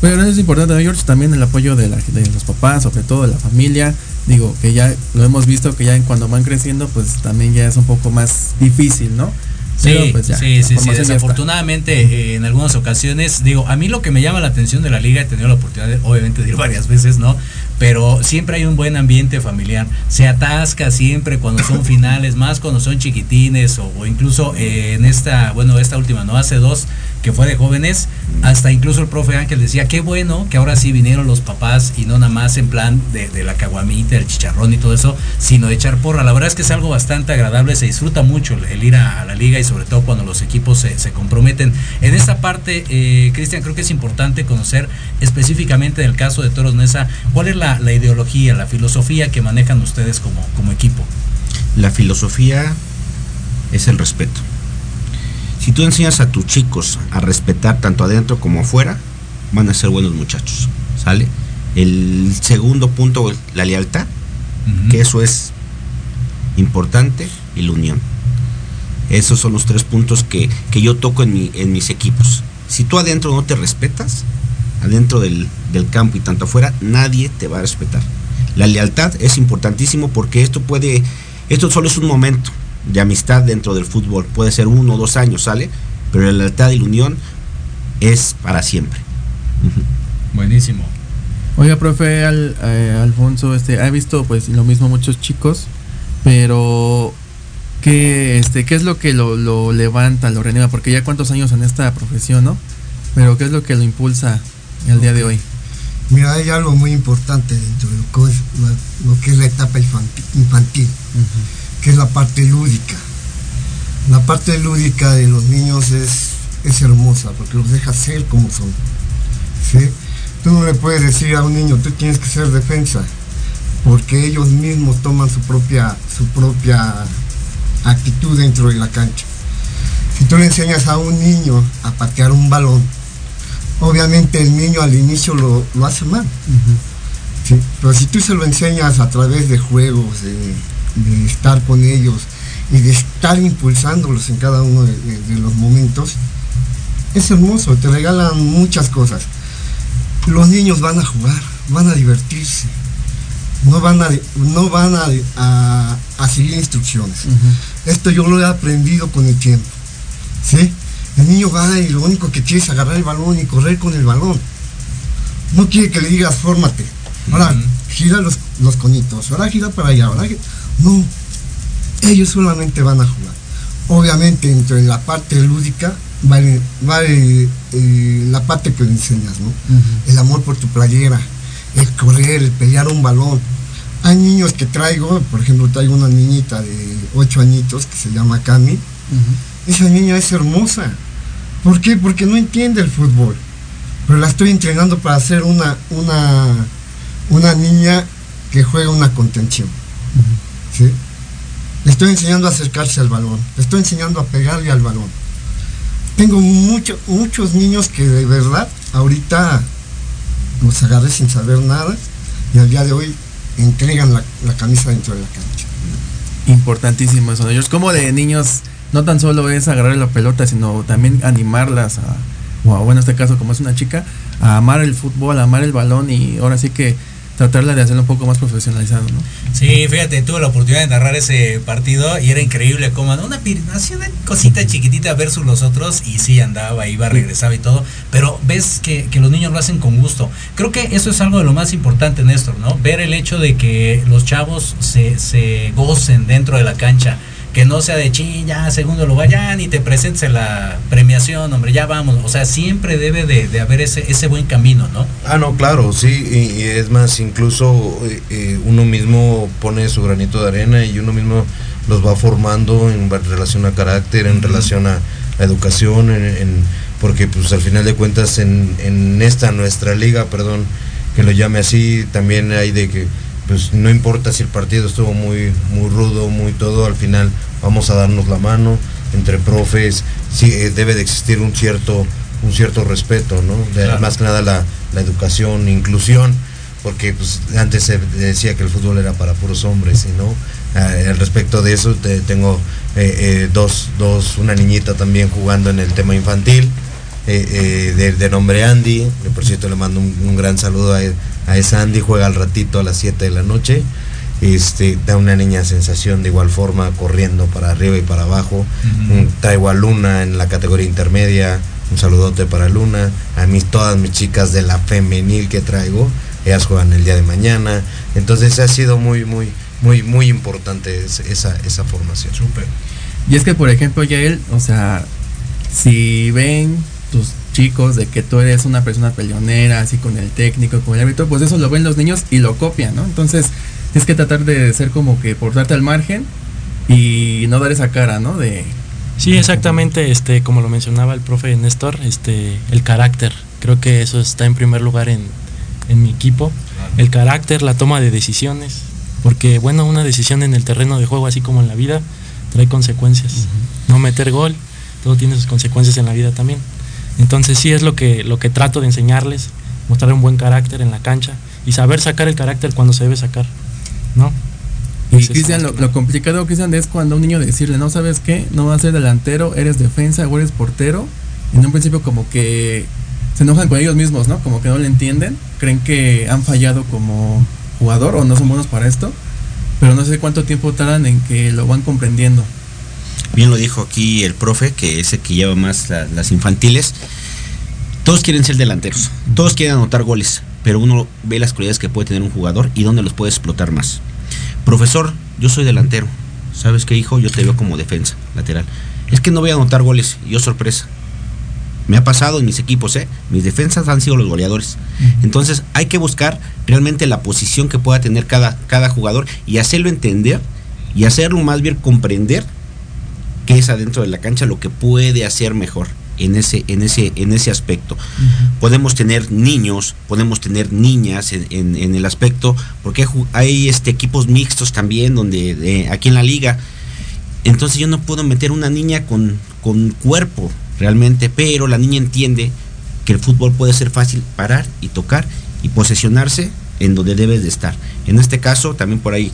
Bueno, es importante, George, también el apoyo de, la, de los papás, sobre todo de la familia. digo, que ya lo hemos visto que ya cuando van creciendo, pues también ya es un poco más difícil, ¿no? Sí, pues sí, sí, sí, Desafortunadamente, eh, en algunas ocasiones, digo, a mí lo que me llama la atención de la liga, he tenido la oportunidad, de, obviamente, de ir varias veces, ¿no? Pero siempre hay un buen ambiente familiar. Se atasca siempre cuando son finales, más cuando son chiquitines o, incluso eh, en esta, bueno, esta última, ¿no? Hace dos que fue de jóvenes, hasta incluso el profe Ángel decía, qué bueno que ahora sí vinieron los papás y no nada más en plan de, la caguamita, el chicharrón y todo eso, sino de echar porra. La verdad es que es algo bastante agradable, se disfruta mucho el, ir a, la liga y sobre todo cuando los equipos se, comprometen. En esta parte, eh, Cristian, creo que es importante conocer específicamente del caso de Toros Nesa, cuál es la, ideología, la filosofía que manejan ustedes como, como equipo. La filosofía es el respeto si tú enseñas a tus chicos a respetar tanto adentro como afuera, van a ser buenos muchachos, ¿sale? El segundo punto, la lealtad, que eso es importante, y la unión. Esos son los tres puntos que, yo toco en, en, mis equipos. Si tú adentro no te respetas, adentro del, del campo y tanto afuera, nadie te va a respetar. La lealtad es importantísimo porque esto puede, esto solo es un momento, de amistad dentro del fútbol. Puede ser uno o dos años, ¿sale? Pero la lealtad y la unión es para siempre. Buenísimo. Oiga, profe eh, Alfonso, este, ha visto pues lo mismo muchos chicos, pero ¿qué, este, ¿qué es lo que lo, lo levanta, lo renueva? Porque ya cuántos años en esta profesión, ¿no? Pero ¿qué es lo que lo impulsa el día de hoy? Mira, hay algo muy importante dentro de lo que es la, lo que es la etapa infantil que es la parte lúdica. La parte lúdica de los niños es, es hermosa porque los deja ser como son. ¿sí? Tú no le puedes decir a un niño, tú tienes que ser defensa, porque ellos mismos toman su propia, su propia actitud dentro de la cancha. Si tú le enseñas a un niño a patear un balón, obviamente el niño al inicio lo, hace mal. Pero si tú se lo enseñas a través de juegos, de, de estar con ellos y de estar impulsándolos en cada uno de, los momentos, es hermoso, te regalan muchas cosas. Los niños van a jugar, van a divertirse, no van a, no van a, a, seguir instrucciones. Esto yo lo he aprendido con el tiempo. ¿sí? El niño va y lo único que quiere es agarrar el balón y correr con el balón. No quiere que le digas, fórmate. Ahora, gira los, los conitos, ahora gira para allá, ahora no, ellos solamente van a jugar. Obviamente, entre la parte lúdica va, eh, la parte que le enseñas, ¿no? El amor por tu playera, el correr, el pelear un balón. Hay niños que traigo, por ejemplo, traigo una niñita de 8 añitos que se llama Cami. Esa niña es hermosa. ¿Por qué? Porque no entiende el fútbol. Pero la estoy entrenando para ser una, una, una niña que juega una contención. ¿sí? Le estoy enseñando a acercarse al balón, le estoy enseñando a pegarle al balón. Tengo muchos muchos niños que de verdad ahorita los agarré sin saber nada y al día de hoy entregan la, camisa dentro de la cancha. Importantísimo eso. Ellos como de niños no tan solo es agarrar la pelota, sino también animarlas a, o bueno, en este caso como es una chica, a amar el fútbol, a amar el balón y ahora sí que tratarla de hacerlo un poco más profesionalizado, ¿no? Sí, fíjate, tuve la oportunidad de narrar ese partido y era increíble como una, una cosita chiquitita versus los otros y sí andaba, iba, regresaba y todo, pero ves que, los niños lo hacen con gusto. Creo que eso es algo de lo más importante, Néstor, ¿no? Ver el hecho de que los chavos se, se gocen dentro de la cancha que no sea de ching, ya segundo lugar, ya ni te presentes la premiación, hombre, ya vamos. O sea, siempre debe de, haber ese, ese buen camino, ¿no? Ah, no, claro, sí, y, es más, incluso eh, eh, uno mismo pone su granito de arena y uno mismo los va formando en relación a carácter, en relación a, educación, en, porque pues al final de cuentas en, en esta nuestra liga, perdón, que lo llame así, también hay de que pues no importa si el partido estuvo muy, muy rudo, muy todo, al final vamos a darnos la mano entre profes, sí, eh, debe de existir un cierto, un cierto respeto, ¿no? Más que nada la, educación, inclusión, porque pues, antes se decía que el fútbol era para puros hombres, y no. Eh, al respecto de eso tengo eh, dos, dos, una niñita también jugando en el tema infantil, de, nombre Andy, por cierto le mando un, un gran saludo a, a esa Andy, juega al ratito a las 7 de la noche. este, da una niña sensación de igual forma, corriendo para arriba y para abajo. Traigo a Luna en la categoría intermedia, un saludote para Luna. A mí, todas mis chicas de la femenil que traigo, ellas juegan el día de mañana. Entonces ha sido muy, muy, muy, muy importante es- esa, esa formación. Súper. Y es que, por ejemplo, Yael, o sea, si ven tus chicos de que tú eres una persona peleonera, así con el técnico, con el árbitro, pues eso lo ven los niños y lo copian, ¿no? Entonces, tienes que tratar de ser como que portarte al margen y no dar esa cara, ¿no? De... Sí, exactamente, este, como lo mencionaba el profe Néstor, este, el carácter. Creo que eso está en primer lugar en, en mi equipo. El carácter, la toma de decisiones. Porque, bueno, una decisión en el terreno de juego, así como en la vida, trae consecuencias. No meter gol, todo tiene sus consecuencias en la vida también. Entonces sí es lo que, lo que trato de enseñarles, mostrar un buen carácter en la cancha y saber sacar el carácter cuando se debe sacar, ¿no? Y Cristian, lo, lo complicado, Cristian, es cuando a un niño decirle, no sabes qué, no vas a ser delantero, eres defensa o eres portero. En un principio como que se enojan con ellos mismos, ¿no? Como que no le entienden, creen que han fallado como jugador o no son buenos para esto, pero no sé cuánto tiempo tardan en que lo van comprendiendo. Bien lo dijo aquí el profe, que es el que lleva más la- las infantiles. Todos quieren ser delanteros, todos quieren anotar goles, pero uno ve las cualidades que puede tener un jugador y dónde los puede explotar más. Profesor, yo soy delantero. ¿Sabes qué, hijo? Yo te veo como defensa, lateral. Es que no voy a anotar goles, yo sorpresa. Me ha pasado en mis equipos, ¿eh? Mis defensas han sido los goleadores. Entonces hay que buscar realmente la posición que pueda tener cada, cada jugador y hacerlo entender y hacerlo más bien comprender qué es adentro de la cancha lo que puede hacer mejor en ese, en ese, en ese aspecto. Podemos tener niños, podemos tener niñas en, en- en el aspecto, porque hay, este, equipos mixtos también, donde de- aquí en la liga. Entonces yo no puedo meter una niña con, con cuerpo realmente, pero la niña entiende que el fútbol puede ser fácil parar y tocar y posesionarse en donde debes de estar. En este caso, también por ahí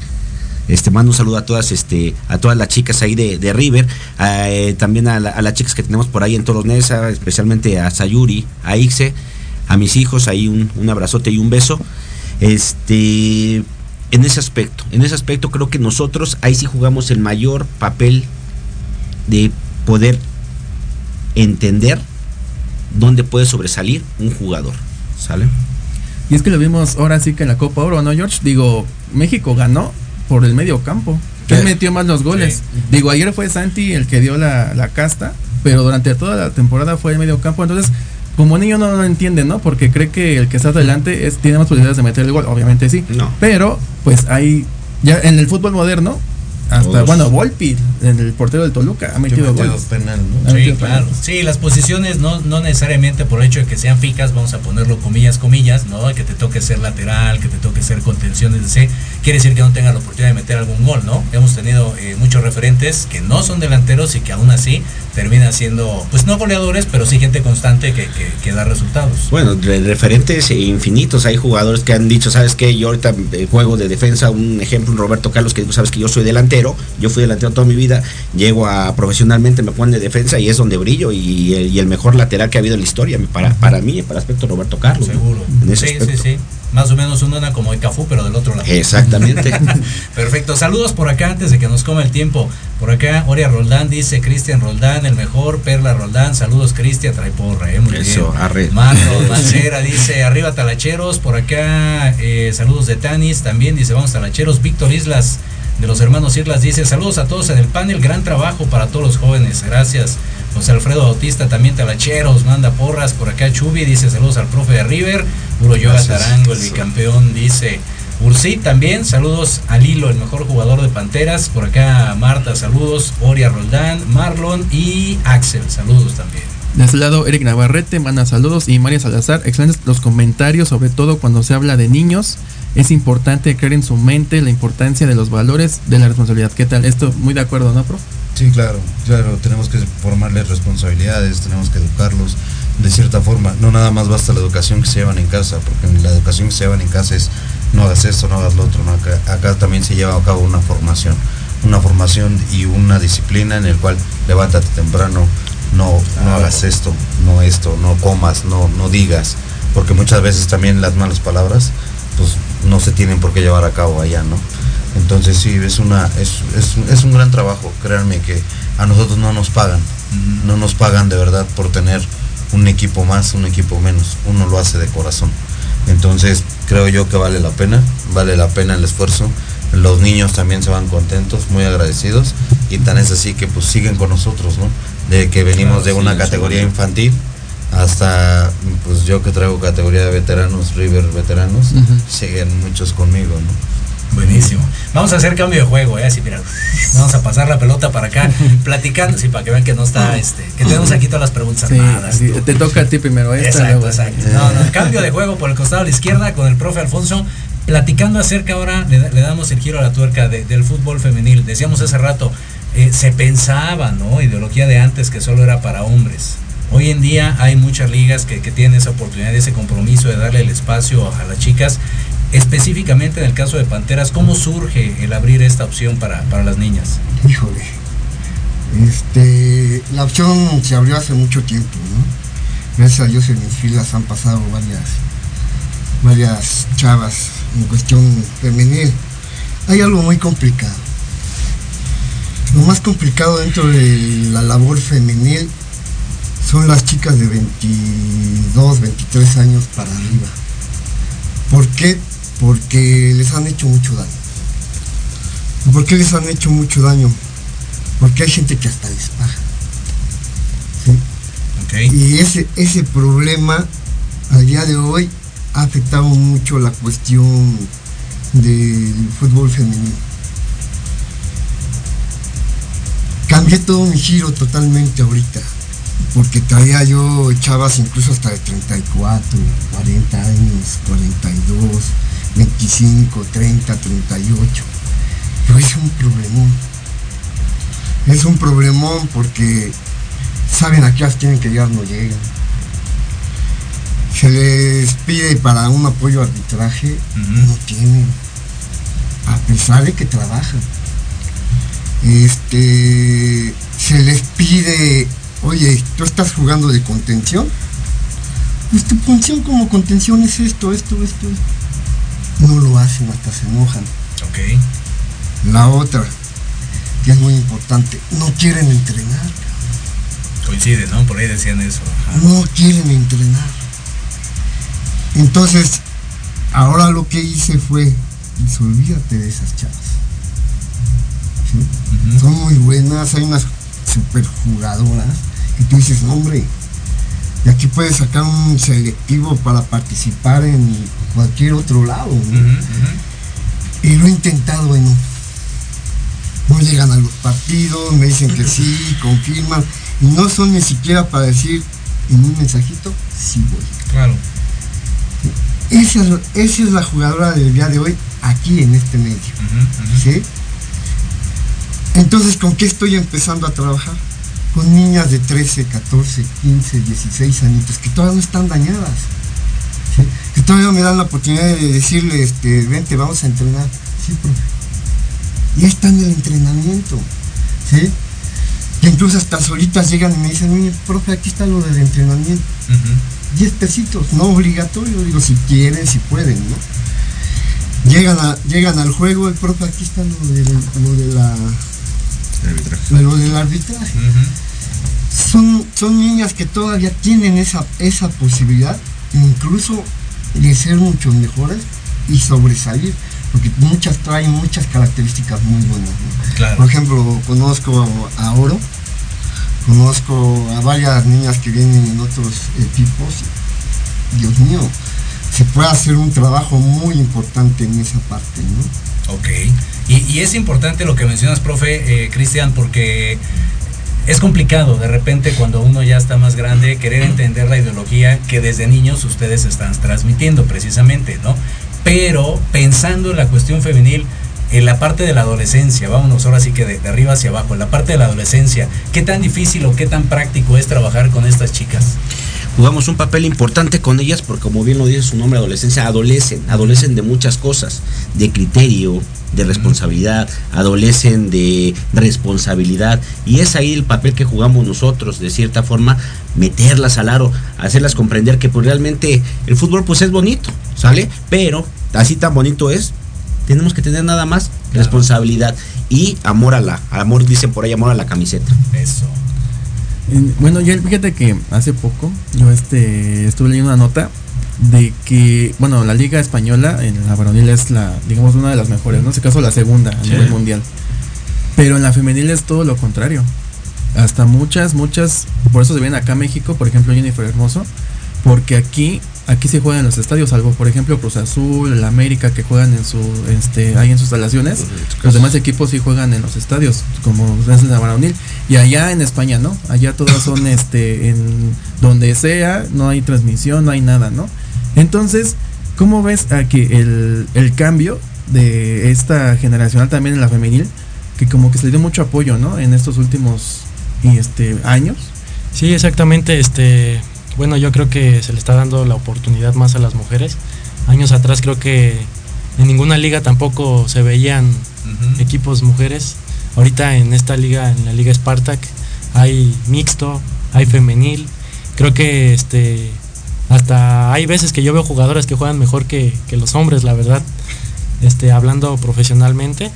este, mando un saludo a todas, este, a todas las chicas ahí de, River, eh, también a, la- a las chicas que tenemos por ahí en Toros Neza, especialmente a Sayuri, a Ixe, a mis hijos, ahí un, un abrazote y un beso. Este, en ese aspecto, en ese aspecto creo que nosotros ahí sí jugamos el mayor papel de poder entender dónde puede sobresalir un jugador, ¿sale? Y es que lo vimos ahora sí que en la Copa Oro, ¿no, George? Digo, México ganó por el medio campo. ¿Quién Sí. metió más los goles? Sí. Digo, ayer fue Santi el que dio la, la casta, pero durante toda la temporada fue el medio campo. Entonces, como niño no lo entiende, ¿no? Porque cree que el que está adelante es, tiene más posibilidades de meter el gol. Obviamente sí. No. Pero, pues hay, ya en el fútbol moderno, hasta, Todos. bueno, Volpi, en el portero del Toluca, ha metido metido goles. penal, ¿no? Sí, claro. penal. Sí, las posiciones no, no necesariamente por el hecho de que sean fijas, vamos a ponerlo comillas, comillas, ¿no? Que te toque ser lateral, que te toque ser contención, etc. Quiere decir que no tenga la oportunidad de meter algún gol, ¿no? Hemos tenido eh, muchos referentes que no son delanteros y que aún así terminan siendo, pues no goleadores, pero sí gente constante que, que, que da resultados. Bueno, referentes infinitos. Hay jugadores que han dicho, ¿sabes qué? Yo ahorita eh, juego de defensa. Un ejemplo, Roberto Carlos, que dijo, sabes que yo soy delantero. Yo fui delantero toda mi vida. Llego a profesionalmente, me ponen de defensa y es donde brillo. Y, el- y el mejor lateral que ha habido en la historia, para, para mí, para aspecto Roberto Carlos. ¿no? Seguro. En ese Sí, sí, sí. Más o menos uno era como de Cafú, pero del otro lado. Exactamente. Perfecto. Saludos por acá antes de que nos coma el tiempo. Por acá, Oria Roldán dice Cristian Roldán, el mejor. Perla Roldán, saludos Cristian, trae porra, eh, muy Eso, bien. arre. Marco Mancera dice, arriba Talacheros. Por acá, eh, saludos de Tanis, también dice, vamos Talacheros. Víctor Islas, de los hermanos Islas, dice, saludos a todos en el panel, gran trabajo para todos los jóvenes, gracias. José Alfredo Bautista, también Talacheros, manda porras. Por acá, Chubi dice, saludos al profe de River. Puro Yoga Gracias. Tarango, el bicampeón, dice. Ursi también, saludos a Lilo, el mejor jugador de Panteras. Por acá Marta, saludos. Oria Roldán, Marlon y Axel, saludos también. De este lado, Eric Navarrete manda saludos y María Salazar, excelentes los comentarios, sobre todo cuando se habla de niños. Es importante creer en su mente la importancia de los valores de la responsabilidad. ¿Qué tal? Esto, muy de acuerdo, ¿no, prof? Sí, claro, claro, tenemos que formarles responsabilidades, tenemos que educarlos de cierta forma. No nada más basta la educación que se llevan en casa, porque la educación que se llevan en casa es no hagas esto, no hagas lo otro. ¿no? Acá, acá también se lleva a cabo una formación, una formación y una disciplina en el cual levántate temprano, no, no hagas esto, no esto, no comas, no, no digas, porque muchas veces también las malas palabras pues no se tienen por qué llevar a cabo allá, ¿no? Entonces sí, es, una, es, es, es un gran trabajo, créanme que a nosotros no nos pagan, no nos pagan de verdad por tener un equipo más, un equipo menos, uno lo hace de corazón. Entonces creo yo que vale la pena, vale la pena el esfuerzo. Los niños también se van contentos, muy agradecidos y tan es así que pues siguen con nosotros, ¿no? De que venimos Claro, de sí, una categoría infantil hasta pues yo que traigo categoría de veteranos, River veteranos, siguen muchos conmigo, ¿no? Buenísimo. Vamos a hacer cambio de juego, ¿eh? Así, mira, vamos a pasar la pelota para acá, platicando, sí, para que vean que no está, este, que tenemos aquí todas las preguntas Sí, armadas. te, toca a ti primero esta. Exacto, exacto. No, no, cambio de juego por el costado de la izquierda con el profe Alfonso, platicando acerca ahora, le, da- le damos el giro a la tuerca de- del fútbol femenil. Decíamos hace rato, eh, se pensaba, ¿no? Ideología de antes que solo era para hombres. Hoy en día hay muchas ligas que, que tienen esa oportunidad, ese compromiso de darle el espacio a las chicas. Específicamente en el caso de Panteras, ¿cómo surge el abrir esta opción para, para las niñas? Híjole. Este, la opción se abrió hace mucho tiempo, ¿no? Gracias a Dios en mis filas han pasado varias, varias chavas en cuestión femenil. Hay algo muy complicado. Lo más complicado dentro de la labor femenil son las chicas de 22, 23 años para arriba. ¿Por qué? Porque les han hecho mucho daño. ¿Por qué les han hecho mucho daño? Porque hay gente que hasta les paga. ¿sí? Y ese, ese problema al día de hoy ha afectado mucho la cuestión del fútbol femenino. Cambié todo mi giro totalmente ahorita, porque traía yo chavas incluso hasta de 34, 40 años, 42, 25, 30, 38. Pero es un problemón. Es un problemón porque saben a qué horas tienen que llegar, no llegan. Se les pide para un apoyo arbitraje, no tienen. A pesar de que trabajan. Este se les pide, oye, tú estás jugando de contención. Pues tu función como contención es esto, esto, esto, esto. No lo hacen, hasta se enojan. Ok. La otra, que es muy importante, no quieren entrenar. Coincide, ¿no? Por ahí decían eso. Ajá. no quieren entrenar. Entonces, ahora lo que hice fue, pues, olvídate de esas chavas. ¿Sí? Son muy buenas, hay unas super jugadoras y tú dices, "No, hombre, y aquí puedes sacar un selectivo para participar en cualquier otro lado. ¿no? Y lo he intentado y no. No llegan a los partidos, me dicen que sí, confirman, y no son ni siquiera para decir en un mensajito, sí voy. Claro. Esa es, esa es la jugadora del día de hoy aquí en este medio. ¿sí? Entonces, ¿con qué estoy empezando a trabajar? Con niñas de 13, 14, 15, 16 añitos que todavía no están dañadas. Que todavía me dan la oportunidad de decirle, este, vente, vamos a entrenar. Sí, profe. Ya están en el entrenamiento. ¿sí? Que incluso hasta solitas llegan y me dicen, mire, profe, aquí está lo del entrenamiento. 10 pesitos, no obligatorio, digo, si quieren, si pueden, ¿no? Llegan, a, llegan al juego, el profe, aquí está lo, del- lo de la lo del arbitraje. Son, son niñas que todavía tienen esa, esa posibilidad, incluso de ser mucho mejores y sobresalir, porque muchas traen muchas características muy buenas. ¿no? Claro. Por ejemplo, conozco a Oro, conozco a varias niñas que vienen en otros equipos. Dios mío, se puede hacer un trabajo muy importante en esa parte, ¿no? Ok. Y, y es importante lo que mencionas, profe eh, Cristian, porque es complicado de repente cuando uno ya está más grande querer entender la ideología que desde niños ustedes están transmitiendo precisamente, ¿no? Pero pensando en la cuestión femenil, en la parte de la adolescencia, vámonos ahora sí que de, de arriba hacia abajo, en la parte de la adolescencia, ¿qué tan difícil o qué tan práctico es trabajar con estas chicas? Jugamos un papel importante con ellas porque como bien lo dice su nombre, adolescencia, adolecen, adolecen de muchas cosas, de criterio, de responsabilidad, adolecen de responsabilidad y es ahí el papel que jugamos nosotros, de cierta forma, meterlas al aro, hacerlas comprender que pues realmente el fútbol pues es bonito, ¿sale? Pero así tan bonito es, tenemos que tener nada más responsabilidad y amor a la, amor dicen por ahí, amor a la camiseta. Eso. Bueno, yo fíjate que hace poco yo este estuve leyendo una nota de que, bueno, la liga española en la varonil es la, digamos, una de las mejores, ¿no? Este caso la segunda a nivel mundial. Pero en la femenil es todo lo contrario. Hasta muchas, muchas, por eso se ven acá a México, por ejemplo Jennifer Hermoso, porque aquí aquí se juegan en los estadios, salvo por ejemplo Cruz Azul, el América que juegan en su este ahí en sus instalaciones. Los demás equipos sí juegan en los estadios, como es la varonil. Y allá en España, ¿no? Allá todas son este en donde sea, no hay transmisión, no hay nada, ¿no? Entonces, ¿cómo ves aquí el, el cambio de esta generacional también en la femenil? Que como que se le dio mucho apoyo, ¿no? En estos últimos este, años. Sí, exactamente. Este, bueno, yo creo que se le está dando la oportunidad más a las mujeres. Años atrás creo que en ninguna liga tampoco se veían equipos mujeres. Ahorita en esta liga, en la liga Spartak, hay mixto, hay femenil. Creo que este hasta hay veces que yo veo jugadoras que juegan mejor que, los hombres, la verdad. Este, hablando profesionalmente,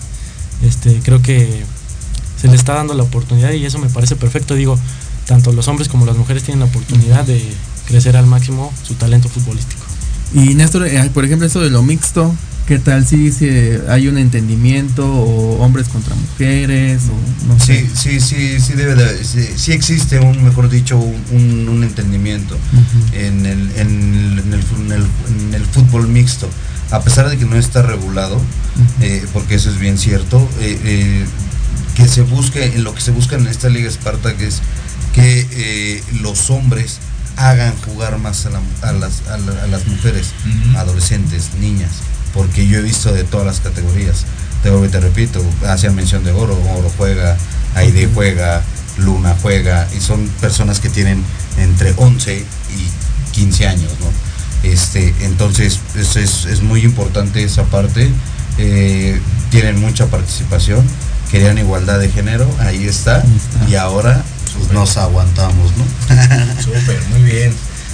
este, creo que se le está dando la oportunidad y eso me parece perfecto. Digo, tanto los hombres como las mujeres tienen la oportunidad de crecer al máximo su talento futbolístico. Y Néstor, eh, por ejemplo, eso de lo mixto, ¿qué tal si, hay un entendimiento o hombres contra mujeres? O, no sí, sí, sí, sí, debe de, sí, existe un, mejor dicho, un, entendimiento en, el, en, el, fútbol mixto. A pesar de que no está regulado, eh, porque eso es bien cierto, eh, que se busque, en lo que se busca en esta Liga Esparta, que es que eh, los hombres hagan jugar más a, las, mujeres, adolescentes, niñas, porque yo he visto de todas las categorías. Te, te repito, hacían mención de oro, oro juega, Aide juega, Luna juega, y son personas que tienen entre 11 y 15 años, ¿no? Este, entonces es, es, muy importante esa parte, eh, tienen mucha participación, querían igualdad de género, ahí está. y ahora pues nos aguantamos, ¿no? Súper, muy bien.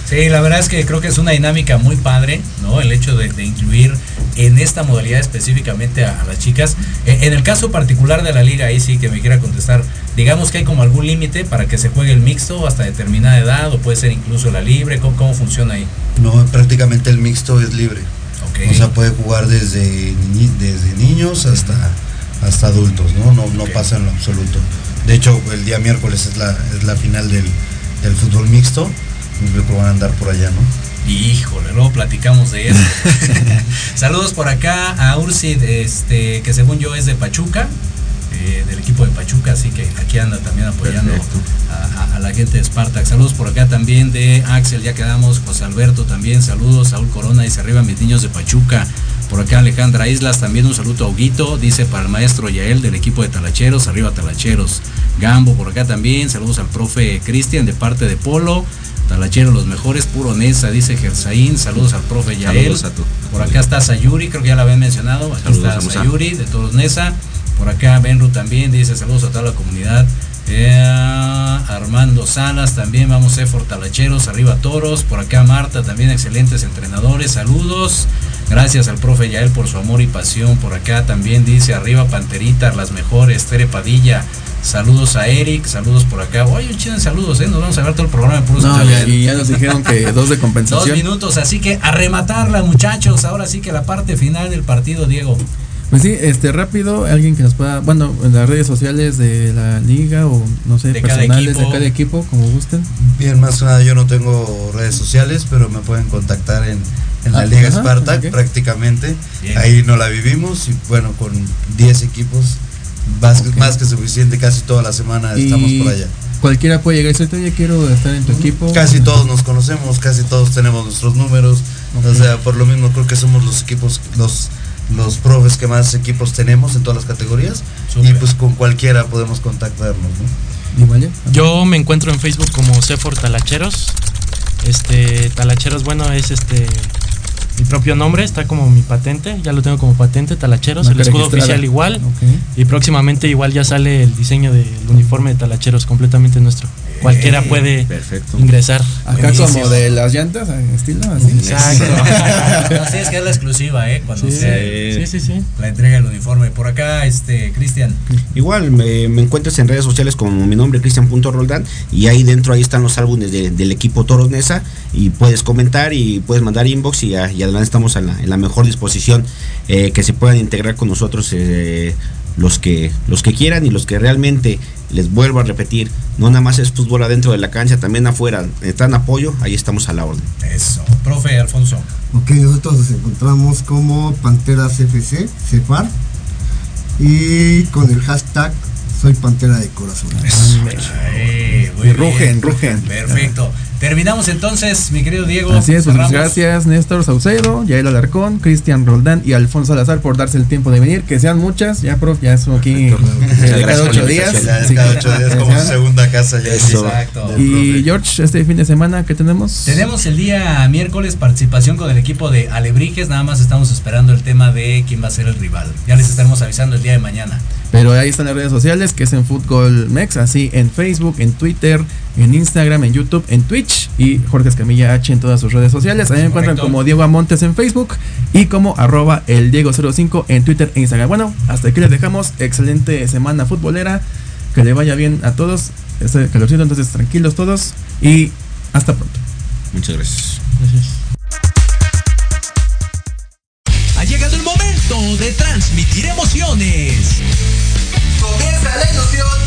Sí, la verdad es que creo que es una dinámica muy padre, ¿no? El hecho de, incluir en esta modalidad específicamente a, las chicas. E, en el caso particular de la liga, ahí sí que me quiera contestar, digamos que hay como algún límite para que se juegue el mixto hasta determinada edad o puede ser incluso la libre, ¿cómo, funciona ahí? No, prácticamente el mixto es libre. O sea, puede jugar desde, desde niños hasta, hasta adultos, ¿no? No, no pasa en lo absoluto. De hecho, el día miércoles es la, es la final del, fútbol mixto. Creo que van a andar por allá, ¿no? Híjole, luego platicamos de eso. Saludos por acá a Ursid, este, que según yo es de Pachuca, eh, del equipo de Pachuca, así que aquí anda también apoyando a, la gente de Spartak. Saludos por acá también de Axel, ya quedamos, José Alberto también, saludos, Saúl Corona, dice arriba mis niños de Pachuca. Por acá Alejandra Islas, también un saludo a Huguito, dice para el maestro Yael del equipo de Talacheros, arriba Talacheros. Gambo por acá también, saludos al profe Cristian de parte de Polo. Talacheros los mejores, puro Nesa, dice Gersaín, saludos al profe Yael. Por acá está Sayuri, creo que ya la habían mencionado, aquí está Sayuri de todos Nesa. Por acá Benru también dice saludos a toda la comunidad. Eh, Armando Salas también, vamos a Talacheros, arriba Toros. Por acá Marta también, excelentes entrenadores, saludos. Gracias al profe Yael por su amor y pasión. Por acá también dice arriba Panterita, las mejores. Tere Padilla. Saludos a Eric, saludos por acá. Oye, un chido de saludos, ¿eh? Nos vamos a ver todo el programa de puros no, y ya nos dijeron que dos de compensación. Dos minutos, así que a rematarla, muchachos. Ahora sí que la parte final del partido, Diego. Pues sí, este rápido, alguien que nos pueda, bueno, en las redes sociales de la liga o no sé, personales de cada equipo, como gusten. Bien, más que nada yo no tengo redes sociales, pero me pueden contactar en en la ah, Liga Spartak prácticamente. Ahí no la vivimos y bueno, con 10 equipos, más, que suficiente, casi toda la semana estamos por allá. Cualquiera puede llegar y decir, oye, quiero estar en tu equipo. Casi todos nos conocemos, casi todos tenemos nuestros números. O sea, por lo mismo creo que somos los equipos, los, los profes que más equipos tenemos en todas las categorías. Y pues con cualquiera podemos contactarnos. Yo me encuentro en Facebook como Cefor Talacheros. Este, Talacheros, bueno, es este mi propio nombre, está como mi patente, ya lo tengo como patente, Talacheros, el escudo oficial igual. Y próximamente igual ya sale el diseño del uniforme de Talacheros completamente nuestro. Cualquiera puede ingresar. Acá como de las llantas, estilo así. Exacto. así es que es la exclusiva, ¿eh? Cuando Sí. se Sí, sí, sí. la entrega del uniforme. Por acá, este, Cristian. Igual me, me encuentras en redes sociales como mi nombre Cristian.roldán y ahí dentro ahí están los álbumes de- del equipo Toros Nesa y puedes comentar y puedes mandar inbox y, a- y adelante estamos en la, en la mejor disposición eh, que se puedan integrar con nosotros eh, los que los que quieran y los que realmente les vuelvo a repetir no nada más es fútbol adentro de la cancha también afuera están apoyo ahí estamos a la orden Eso. Profe Alfonso. Ok, nosotros nos encontramos como Panteras FC, CEFAR, y con el hashtag Soy Pantera de Corazón. Eh, muy Y bien. rugen, rugen. Perfecto. Terminamos entonces, mi querido Diego. Así es, pues gracias Néstor Saucedo, Yael Alarcón, Cristian Roldán y Alfonso Salazar por darse el tiempo de venir. Que sean muchas, ya prof, ya son aquí cada ocho días. Sí, Cada ocho días como su segunda casa ya. Eso. Exacto. Y George, este fin de semana, ¿qué tenemos? Tenemos el día miércoles participación con el equipo de Alebrijes. Nada más estamos esperando el tema de quién va a ser el rival. Ya les estaremos avisando el día de mañana. Pero ahí están las redes sociales, que es en Fútbol Mex, así en Facebook, en Twitter, en Instagram, en YouTube, en Twitch y Jorge Escamilla H en todas sus redes sociales. Ahí me encuentran correcto. como Diego Amontes en Facebook y como arroba el Diego05 en Twitter e Instagram. Bueno, hasta aquí les dejamos. Excelente semana futbolera. Que le vaya bien a todos. Este calorcito, entonces tranquilos todos y hasta pronto. muchas gracias Ha llegado el momento de transmitir emociones. Comienza la ilusión